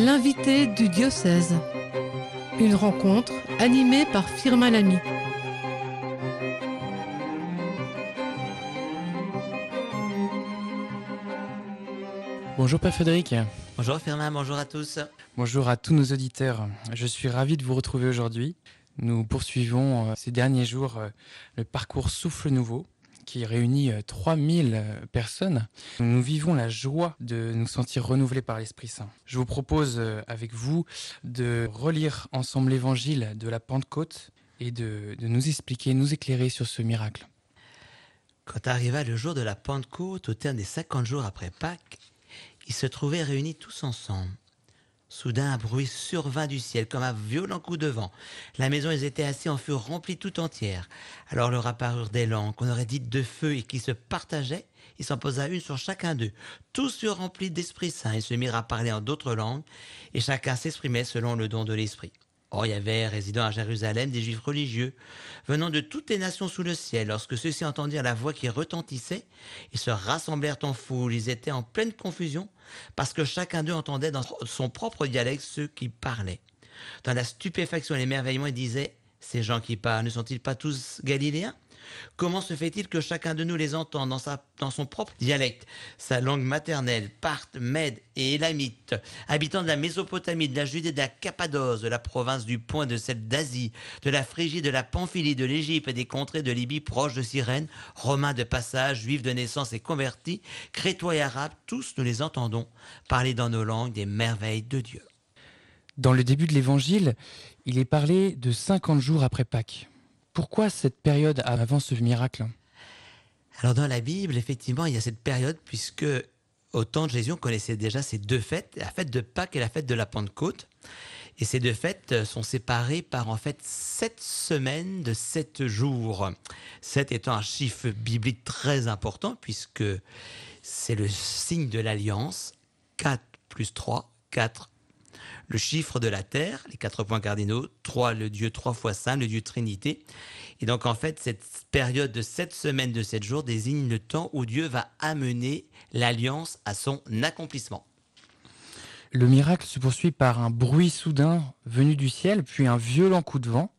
L'invité du diocèse. Une rencontre animée par Firmin Lamy. Bonjour Père Frédéric. Bonjour Firmin, bonjour à tous. Bonjour à tous nos auditeurs. Je suis ravi de vous retrouver aujourd'hui. Nous poursuivons euh, ces derniers jours euh, le parcours Souffle Nouveau qui réunit 3000 euh, personnes. Nous vivons la joie de nous sentir renouvelés par l'Esprit Saint. Je vous propose avec vous de relire ensemble l'évangile de la Pentecôte et de, de nous expliquer, nous éclairer sur ce miracle. Quand arriva le jour de la Pentecôte, au terme des 50 jours après Pâques, ils se trouvaient réunis tous ensemble. Soudain, un bruit survint du ciel comme un violent coup de vent. La maison où ils étaient assis en fut remplie tout entière. Alors leur apparurent des langues qu'on aurait dites de feu et qui se partageaient. Il s'en posa une sur chacun d'eux. Tous furent remplis d'Esprit Saint et se mirent à parler en d'autres langues, et chacun s'exprimait selon le don de l'Esprit. Or, il y avait résidant à Jérusalem des Juifs religieux, venant de toutes les nations sous le ciel. Lorsque ceux-ci entendirent la voix qui retentissait, ils se rassemblèrent en foule. Ils étaient en pleine confusion, parce que chacun d'eux entendait dans son propre dialecte ceux qui parlaient. Dans la stupéfaction et l'émerveillement, ils disaient Ces gens qui parlent, ne sont-ils pas tous galiléens? Comment se fait-il que chacun de nous les entend dans, son propre dialecte, sa langue maternelle, Parthe, Mède et Élamite, habitants de la Mésopotamie, de la Judée, de la Cappadoce, de la province du Point, de celle d'Asie, de la Phrygie, de la Pamphylie, de l'Égypte et des contrées de Libye proches de Cyrène, Romains de passage, Juifs de naissance et convertis, Crétois et Arabes, tous nous les entendons parler dans nos langues des merveilles de Dieu. Dans le début de l'Évangile, il est parlé de 50 jours après Pâques. Pourquoi cette période avant ce miracle Alors dans la Bible, effectivement, il y a cette période puisque au temps de Jésus, on connaissait déjà ces deux fêtes, la fête de Pâques et la fête de la Pentecôte. Et ces deux fêtes sont séparées par en fait sept semaines de sept jours. Sept étant un chiffre biblique très important puisque c'est le signe de l'alliance. 4 plus 3, 4 le chiffre de la terre, les quatre points cardinaux, trois, le Dieu trois fois saint, le Dieu Trinité. Et donc en fait, cette période de sept semaines de sept jours désigne le temps où Dieu va amener l'alliance à son accomplissement. Le miracle se poursuit par un bruit soudain venu du ciel, puis un violent coup de vent.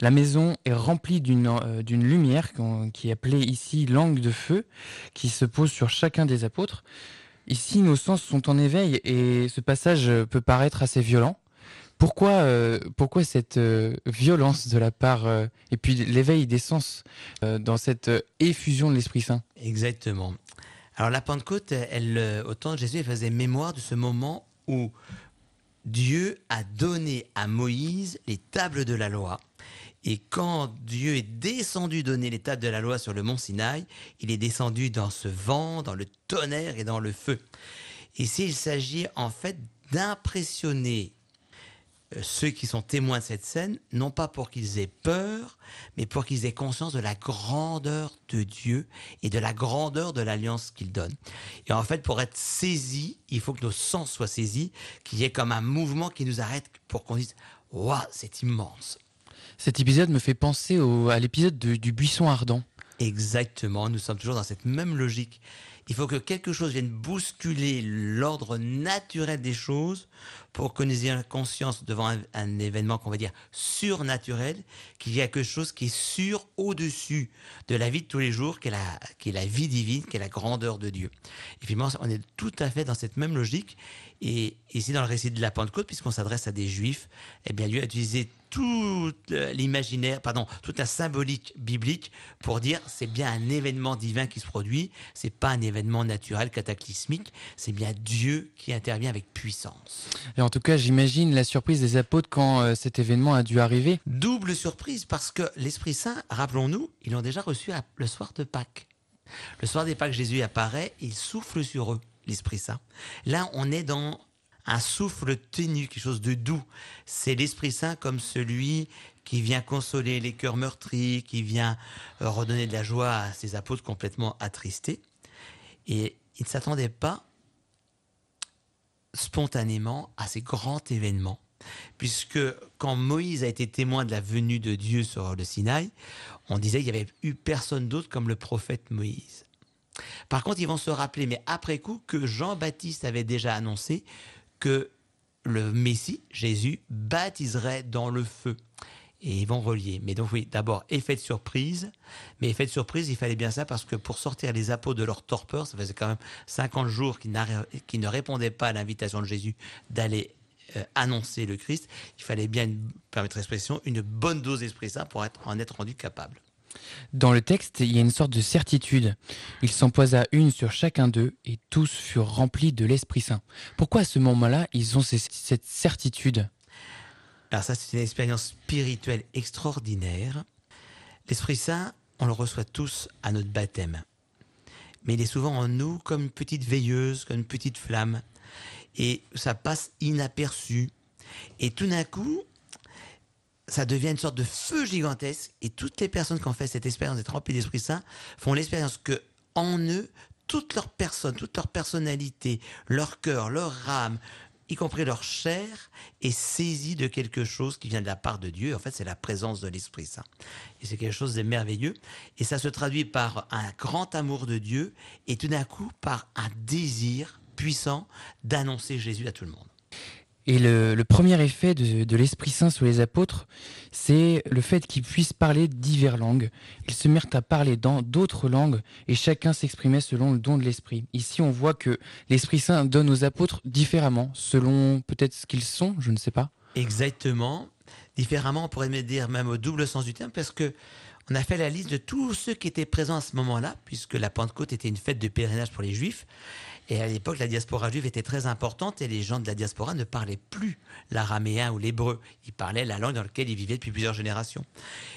La maison est remplie d'une euh, lumière qui est appelée ici langue de feu, qui se pose sur chacun des apôtres. Ici, nos sens sont en éveil et ce passage peut paraître assez violent. Pourquoi, euh, pourquoi cette euh, violence de la part euh, et puis l'éveil des sens dans cette effusion de l'Esprit Saint? Exactement. Alors la Pentecôte, elle, au temps de Jésus, elle faisait mémoire de ce moment où Dieu a donné à Moïse les tables de la loi. Et quand Dieu est descendu donner tables de la loi sur le mont Sinaï, il est descendu dans ce vent, dans le tonnerre et dans le feu. Ici, il s'agit en fait d'impressionner euh, ceux qui sont témoins de cette scène, non pas pour qu'ils aient peur, mais pour qu'ils aient conscience de la grandeur de Dieu et de la grandeur de l'alliance qu'il donne. Et en fait, pour être saisis, il faut que nos sens soient saisis, qu'il y ait comme un mouvement qui nous arrête pour qu'on dise Waouh, c'est immense. Cet épisode me fait penser à l'épisode du buisson ardent. Exactement, nous sommes toujours dans cette même logique. Il faut que quelque chose vienne bousculer l'ordre naturel des choses pour que nous ayons conscience devant un, événement qu'on va dire surnaturel, qu'il y a quelque chose qui est sur au-dessus de la vie de tous les jours, qui est la, qui est la vie divine, qui est la grandeur de Dieu. Et finalement, on est tout à fait dans cette même logique. Et ici, dans le récit de la Pentecôte, puisqu'on s'adresse à des juifs, eh bien, Dieu a utilisé tout euh, l'imaginaire, pardon, toute la symbolique biblique pour dire c'est bien un événement divin qui se produit, c'est pas un événement naturel cataclysmique, c'est bien Dieu qui intervient avec puissance. Et en tout cas, j'imagine la surprise des apôtres quand euh, cet événement a dû arriver. Double surprise parce que l'Esprit Saint, rappelons-nous, ils l'ont déjà reçu le soir de Pâques. Le soir des Pâques, Jésus apparaît, il souffle sur eux, l'Esprit Saint. Là, on est dans un souffle ténu, quelque chose de doux. C'est l'Esprit Saint comme celui qui vient consoler les cœurs meurtris, qui vient euh, redonner de la joie à ses apôtres complètement attristés. Et il ne s'attendait pas spontanément à ces grands événements, puisque quand Moïse a été témoin de la venue de Dieu sur le Sinaï, on disait qu'il n'y avait eu personne d'autre comme le prophète Moïse. Par contre, ils vont se rappeler, mais après coup, que Jean-Baptiste avait déjà annoncé que le Messie, Jésus, baptiserait dans le feu. Et ils vont relier. Mais donc oui, d'abord, effet de surprise. Mais effet de surprise, il fallait bien ça parce que pour sortir les apôtres de leur torpeur, ça faisait quand même 50 jours qu'ils ne répondaient pas à l'invitation de Jésus d'aller euh, annoncer le Christ. Il fallait bien, permettre l'expression, une bonne dose d'Esprit Saint pour être, en être rendu capable. Dans le texte, il y a une sorte de certitude. Il s'en posa une sur chacun d'eux et tous furent remplis de l'Esprit Saint. Pourquoi à ce moment-là, ils ont cette certitude? Alors ça, c'est une expérience spirituelle extraordinaire. L'Esprit Saint, on le reçoit tous à notre baptême. Mais il est souvent en nous comme une petite veilleuse, comme une petite flamme. Et ça passe inaperçu. Et tout d'un coup, ça devient une sorte de feu gigantesque et toutes les personnes qui ont fait cette expérience d'être remplies d'Esprit Saint font l'expérience que en eux, toute leur personne, toute leur personnalité, leur cœur, leur âme, y compris leur chair, est saisie de quelque chose qui vient de la part de Dieu. En fait, c'est la présence de l'Esprit Saint. Et c'est quelque chose de merveilleux. Et ça se traduit par un grand amour de Dieu et tout d'un coup par un désir puissant d'annoncer Jésus à tout le monde. Et le, premier effet de, l'Esprit Saint sur les apôtres, c'est le fait qu'ils puissent parler diverses langues. Ils se mirent à parler dans d'autres langues et chacun s'exprimait selon le don de l'Esprit. Ici, on voit que l'Esprit Saint donne aux apôtres différemment, selon peut-être ce qu'ils sont, je ne sais pas. Exactement. Différemment, on pourrait me dire même au double sens du terme, parce que on a fait la liste de tous ceux qui étaient présents à ce moment-là, puisque la Pentecôte était une fête de pèlerinage pour les Juifs. Et à l'époque, la diaspora juive était très importante et les gens de la diaspora ne parlaient plus l'araméen ou l'hébreu. Ils parlaient la langue dans laquelle ils vivaient depuis plusieurs générations.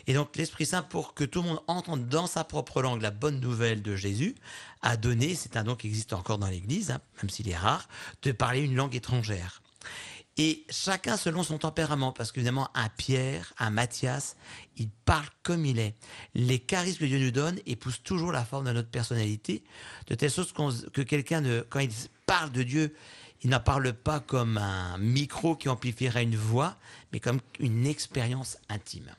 Et donc, l'Esprit Saint, pour que tout le monde entende dans sa propre langue la bonne nouvelle de Jésus, a donné, c'est un don qui existe encore dans l'Église, hein, même s'il est rare, de parler une langue étrangère. Et chacun selon son tempérament, parce qu'évidemment, un Pierre, un Mathias, il parle comme il est. Les charismes que Dieu nous donne épousent toujours la forme de notre personnalité, de telle sorte que quelqu'un, quand il parle de Dieu, il n'en parle pas comme un micro qui amplifierait une voix, mais comme une expérience intime.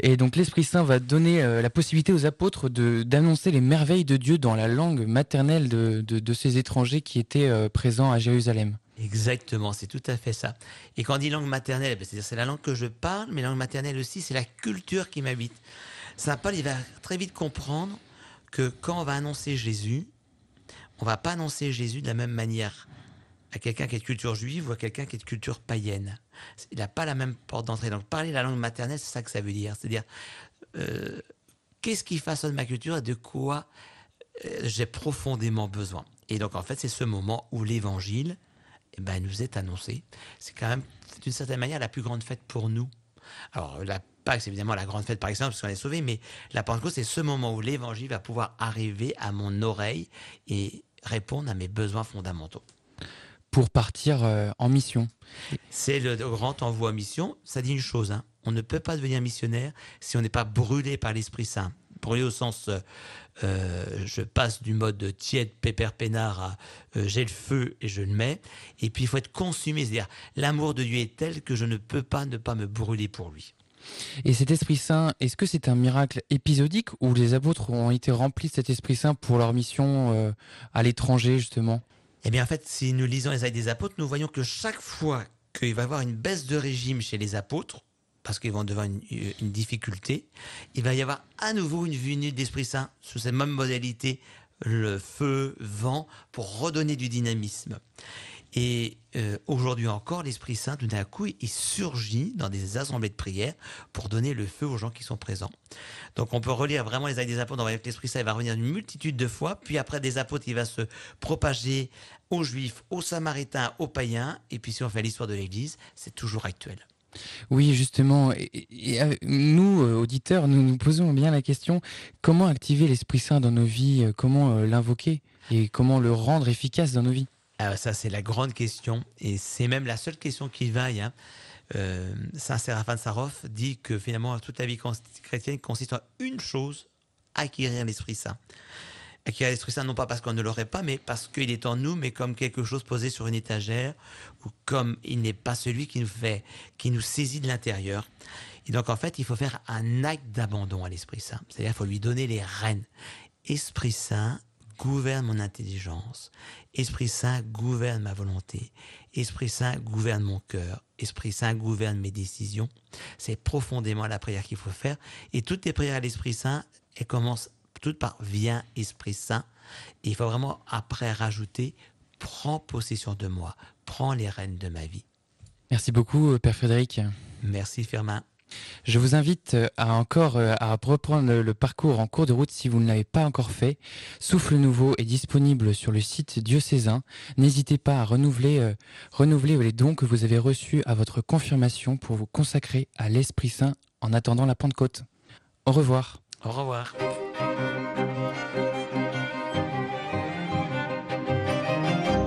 Et donc l'Esprit Saint va donner euh, la possibilité aux apôtres d'annoncer les merveilles de Dieu dans la langue maternelle de, de, ces étrangers qui étaient euh, présents à Jérusalem. Exactement, c'est tout à fait ça. Et quand on dit langue maternelle, ben, c'est-à-dire c'est la langue que je parle, mais langue maternelle aussi, c'est la culture qui m'habite. Saint Paul, il va très vite comprendre que quand on va annoncer Jésus, on va pas annoncer Jésus de la même manière à quelqu'un qui est de culture juive ou à quelqu'un qui est de culture païenne. Il n'a pas la même porte d'entrée. Donc parler la langue maternelle, c'est ça que ça veut dire. C'est-à-dire, euh, qu'est-ce qui façonne ma culture et de quoi euh, j'ai profondément besoin. Et donc en fait, c'est ce moment où l'évangile eh ben, nous est annoncé. C'est quand même, d'une certaine manière, la plus grande fête pour nous. Alors, la Pâques, c'est évidemment la grande fête par exemple, parce qu'on est sauvé, mais la Pentecôte, c'est ce moment où l'évangile va pouvoir arriver à mon oreille et répondre à mes besoins fondamentaux. Pour partir euh, en mission. C'est le grand envoi en mission. Ça dit une chose, hein. on ne peut pas devenir missionnaire si on n'est pas brûlé par l'Esprit Saint. Brûlé au sens euh, euh, je passe du mode tiède, pépère, peinard à euh, j'ai le feu et je le mets. Et puis il faut être consumé, c'est-à-dire l'amour de Dieu est tel que je ne peux pas ne pas me brûler pour lui. Et cet Esprit Saint, est-ce que c'est un miracle épisodique ou les apôtres ont été remplis de cet Esprit Saint pour leur mission euh, à l'étranger justement? Eh bien en fait, si nous lisons les actes des apôtres, nous voyons que chaque fois qu'il va y avoir une baisse de régime chez les apôtres, parce qu'ils vont devant une, difficulté, il va y avoir à nouveau une venue d'Esprit Saint sous cette même modalité, le feu, vent, pour redonner du dynamisme. Et euh, aujourd'hui encore, l'Esprit Saint, tout d'un coup, il surgit dans des assemblées de prière pour donner le feu aux gens qui sont présents. Donc on peut relire vraiment les actes des apôtres, on va que l'Esprit Saint va revenir une multitude de fois, puis après des apôtres, il va se propager aux Juifs, aux Samaritains, aux païens, et puis si on fait l'histoire de l'Église, c'est toujours actuel. Oui, justement. Et, euh, nous, euh, auditeurs, nous nous posons bien la question comment activer l'Esprit Saint dans nos vies euh, Comment l'invoquer Et comment le rendre efficace dans nos vies? Ah, Ça, c'est la grande question. Et c'est même la seule question qui vaille. Hein. Saint Séraphin de Sarov dit que finalement, toute la vie chrétienne consiste en une chose acquérir l'Esprit Saint acquérir l'Esprit Saint, non pas parce qu'on ne l'aurait pas, mais parce qu'il est en nous, mais comme quelque chose posé sur une étagère, ou comme il n'est pas celui qui nous fait, qui nous saisit de l'intérieur. Et donc, en fait, il faut faire un acte d'abandon à l'Esprit Saint. C'est-à-dire, il faut lui donner les rênes. Esprit Saint, gouverne mon intelligence. Esprit Saint, gouverne ma volonté. Esprit Saint, gouverne mon cœur. Esprit Saint, gouverne mes décisions. C'est profondément la prière qu'il faut faire. Et toutes les prières à l'Esprit Saint, elles commencent toutes par Viens, Esprit Saint. Et il faut vraiment après rajouter Prends possession de moi. Prends les rênes de ma vie. Merci beaucoup, Père Frédéric. Merci, Firmin. Je vous invite euh, à encore euh, à reprendre le parcours en cours de route si vous ne l'avez pas encore fait. Souffle Nouveau est disponible sur le site diocésain. N'hésitez pas à renouveler, euh, renouveler les dons que vous avez reçus à votre confirmation pour vous consacrer à l'Esprit Saint en attendant la Pentecôte. Au revoir. Au revoir.